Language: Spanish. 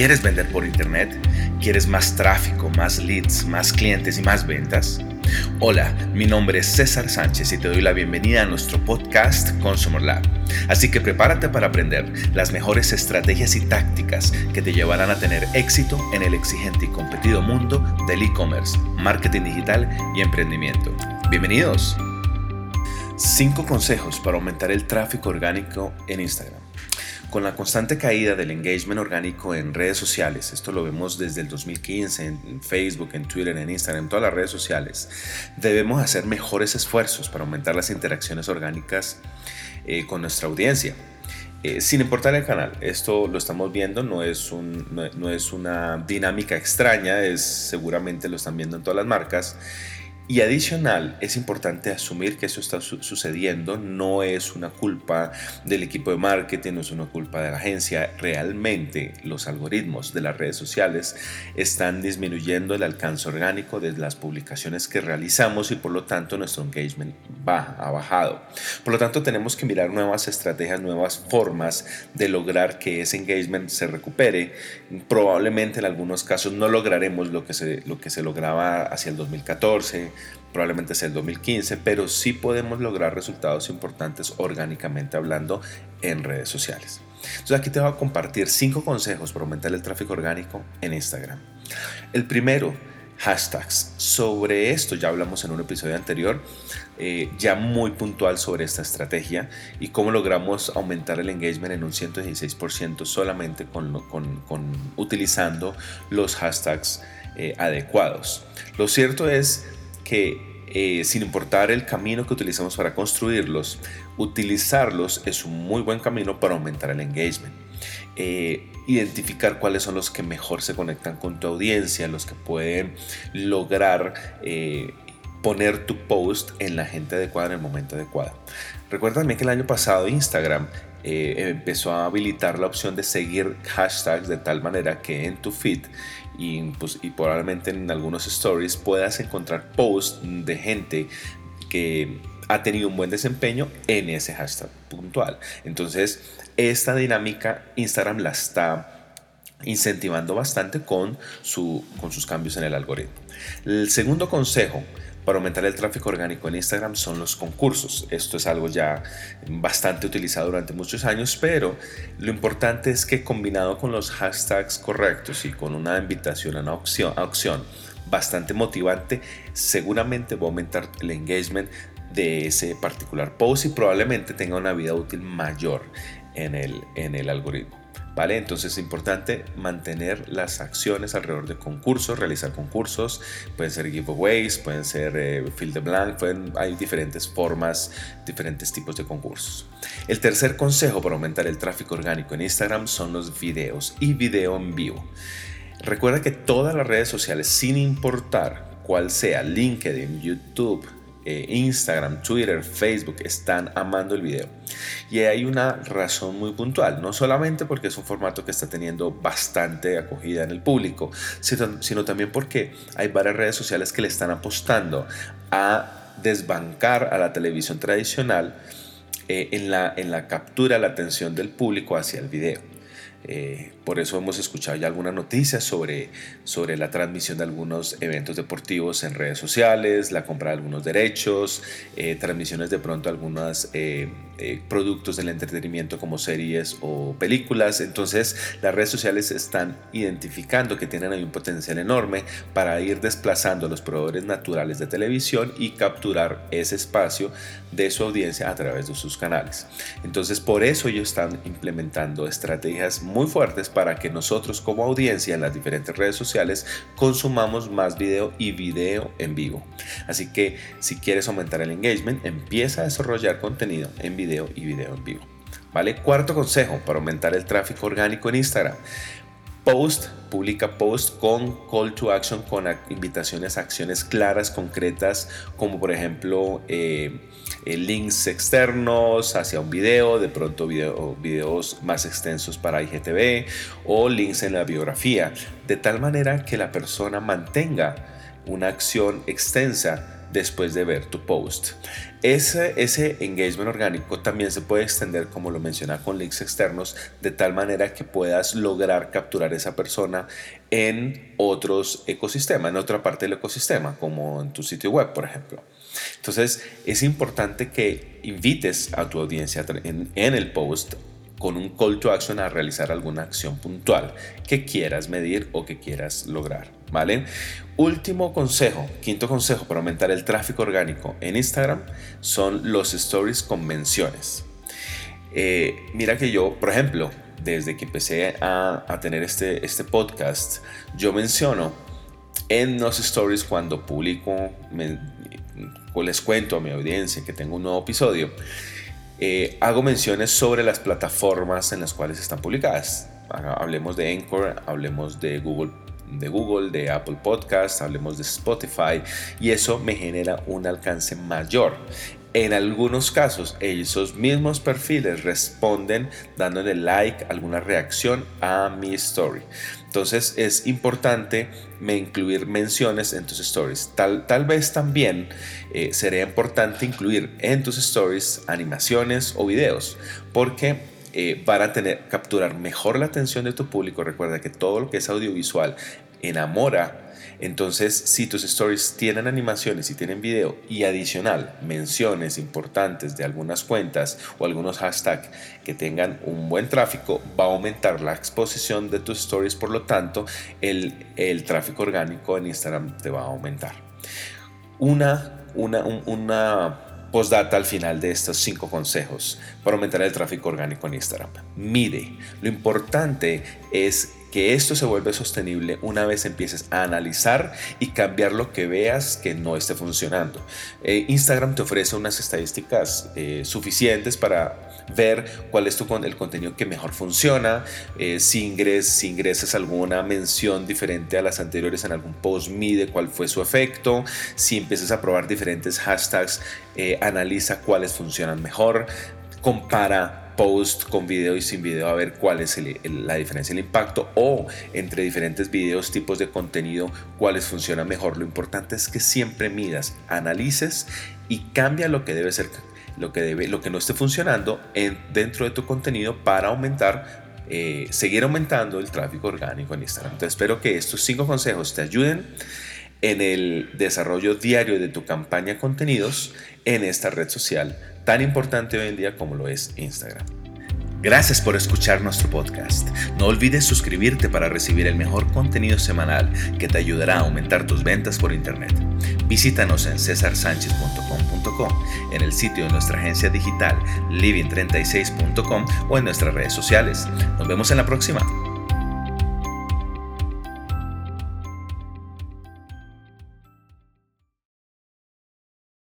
¿Quieres vender por internet? ¿Quieres más tráfico, más leads, más clientes y más ventas? Hola, mi nombre es César Sánchez y te doy la bienvenida a nuestro podcast Consumer Lab. Así que prepárate para aprender las mejores estrategias y tácticas que te llevarán a tener éxito en el exigente y competido mundo del e-commerce, marketing digital y emprendimiento. Bienvenidos. 5 consejos para aumentar el tráfico orgánico en Instagram. Con la constante caída del engagement orgánico en redes sociales, esto lo vemos desde el 2015 en Facebook, en Twitter, en Instagram, en todas las redes sociales, debemos hacer mejores esfuerzos para aumentar las interacciones orgánicas eh, con nuestra audiencia. Eh, sin importar el canal, esto lo estamos viendo, no es, un, no es una dinámica extraña, es, seguramente lo están viendo en todas las marcas y adicional, es importante asumir que eso está sucediendo, no es una culpa del equipo de marketing, no es una culpa de la agencia, realmente los algoritmos de las redes sociales están disminuyendo el alcance orgánico de las publicaciones que realizamos y por lo tanto nuestro engagement baja, ha bajado. Por lo tanto tenemos que mirar nuevas estrategias, nuevas formas de lograr que ese engagement se recupere. Probablemente en algunos casos no lograremos lo que se, lo que se lograba hacia el 2014 probablemente sea el 2015, pero sí podemos lograr resultados importantes orgánicamente hablando en redes sociales. Entonces aquí te voy a compartir cinco consejos para aumentar el tráfico orgánico en Instagram. El primero, hashtags. Sobre esto ya hablamos en un episodio anterior, eh, ya muy puntual sobre esta estrategia y cómo logramos aumentar el engagement en un 116% solamente con, con, utilizando los hashtags eh, adecuados. Lo cierto es eh, sin importar el camino que utilizamos para construirlos, utilizarlos es un muy buen camino para aumentar el engagement. Eh, identificar cuáles son los que mejor se conectan con tu audiencia, los que pueden lograr eh, poner tu post en la gente adecuada en el momento adecuado. Recuerda también que el año pasado Instagram empezó a habilitar la opción de seguir hashtags de tal manera que en tu feed y, pues, y probablemente en algunos stories puedas encontrar posts de gente que ha tenido un buen desempeño en ese hashtag puntual. Entonces, esta dinámica Instagram la está incentivando bastante con, su, con sus cambios en el algoritmo. El segundo consejo para aumentar el tráfico orgánico en Instagram son los concursos. Esto es algo ya bastante utilizado durante muchos años, pero lo importante es que combinado con los hashtags correctos y con una invitación a una opción, opción bastante motivante, seguramente va a aumentar el engagement de ese particular post y probablemente tenga una vida útil mayor en el, en el algoritmo. ¿Vale? Entonces es importante mantener las acciones alrededor de concursos, realizar concursos, pueden ser giveaways, pueden ser eh, fill the blank, hay diferentes formas, diferentes tipos de concursos. El tercer consejo para aumentar el tráfico orgánico en Instagram son los videos y video en vivo. Recuerda que todas las redes sociales, sin importar cuál sea, LinkedIn, YouTube, eh, Instagram, Twitter, Facebook están amando el video. Y hay una razón muy puntual, no solamente porque es un formato que está teniendo bastante acogida en el público, sino, también porque hay varias redes sociales que le están apostando a desbancar a la televisión tradicional eh, en, la, en la captura, la atención del público hacia el video. Eh, por eso hemos escuchado ya algunas noticias sobre, sobre la transmisión de algunos eventos deportivos en redes sociales, la compra de algunos derechos, eh, transmisiones de pronto de algunos eh, productos del entretenimiento como series o películas. Entonces las redes sociales están identificando que tienen ahí un potencial enorme para ir desplazando a los proveedores naturales de televisión y capturar ese espacio de su audiencia a través de sus canales. Entonces por eso ellos están implementando estrategias muy fuertes para que nosotros como audiencia en las diferentes redes sociales consumamos más video y video en vivo. Así que si quieres aumentar el engagement, empieza a desarrollar contenido en video y video en vivo. ¿Vale? Cuarto consejo para aumentar el tráfico orgánico en Instagram. Post, publica post con call to action, con invitaciones a acciones claras, concretas, como por ejemplo eh, eh, links externos hacia un video, de pronto video, videos más extensos para IGTV o links en la biografía, de tal manera que la persona mantenga una acción extensa después de ver tu post. Ese, ese engagement orgánico también se puede extender, como lo menciona, con links externos, de tal manera que puedas lograr capturar esa persona en otros ecosistemas, en otra parte del ecosistema, como en tu sitio web, por ejemplo. Entonces, es importante que invites a tu audiencia en, en el post con un call to action a realizar alguna acción puntual que quieras medir o que quieras lograr. ¿Vale? Último consejo, quinto consejo para aumentar el tráfico orgánico en Instagram son los stories con menciones. Eh, mira que yo, por ejemplo, desde que empecé a, tener este, este podcast, yo menciono en los stories cuando publico, o les cuento a mi audiencia que tengo un nuevo episodio, eh, hago menciones sobre las plataformas en las cuales están publicadas. Hablemos de Anchor, hablemos de Google de Google, de Apple Podcast, hablemos de Spotify y eso me genera un alcance mayor. En algunos casos, esos mismos perfiles responden dándole like, alguna reacción a mi story. Entonces es importante me incluir menciones en tus stories. Tal, tal vez también eh, sería importante incluir en tus stories animaciones o videos, porque eh, para tener, capturar mejor la atención de tu público. Recuerda que todo lo que es audiovisual enamora entonces, si tus stories tienen animaciones y tienen video y adicional menciones importantes de algunas cuentas o algunos hashtags que tengan un buen tráfico, va a aumentar la exposición de tus stories, por lo tanto, el, tráfico orgánico en Instagram te va a aumentar. Una, una, una postdata al final de estos cinco consejos para aumentar el tráfico orgánico en Instagram. Mide. Lo importante es que esto se vuelve sostenible una vez empieces a analizar y cambiar lo que veas que no esté funcionando. Eh, Instagram te ofrece unas estadísticas eh, suficientes para ver cuál es tu, el contenido que mejor funciona, eh, si, si ingresas alguna mención diferente a las anteriores en algún post, mide cuál fue su efecto, si empiezas a probar diferentes hashtags, analiza cuáles funcionan mejor, compara post con video y sin video a ver cuál es la diferencia, el impacto o entre diferentes videos, tipos de contenido, cuáles funcionan mejor. Lo importante es que siempre midas, analices y cambia lo que debe ser, lo que, debe, lo que no esté funcionando en, dentro de tu contenido para aumentar eh, seguir aumentando el tráfico orgánico en Instagram. Entonces espero que estos cinco consejos te ayuden en el desarrollo diario de tu campaña contenidos en esta red social tan importante hoy en día como lo es Instagram. Gracias por escuchar nuestro podcast. No olvides suscribirte para recibir el mejor contenido semanal que te ayudará a aumentar tus ventas por Internet. Visítanos en cesarsanchez.com.com, en el sitio de nuestra agencia digital living36.com o en nuestras redes sociales. Nos vemos en la próxima.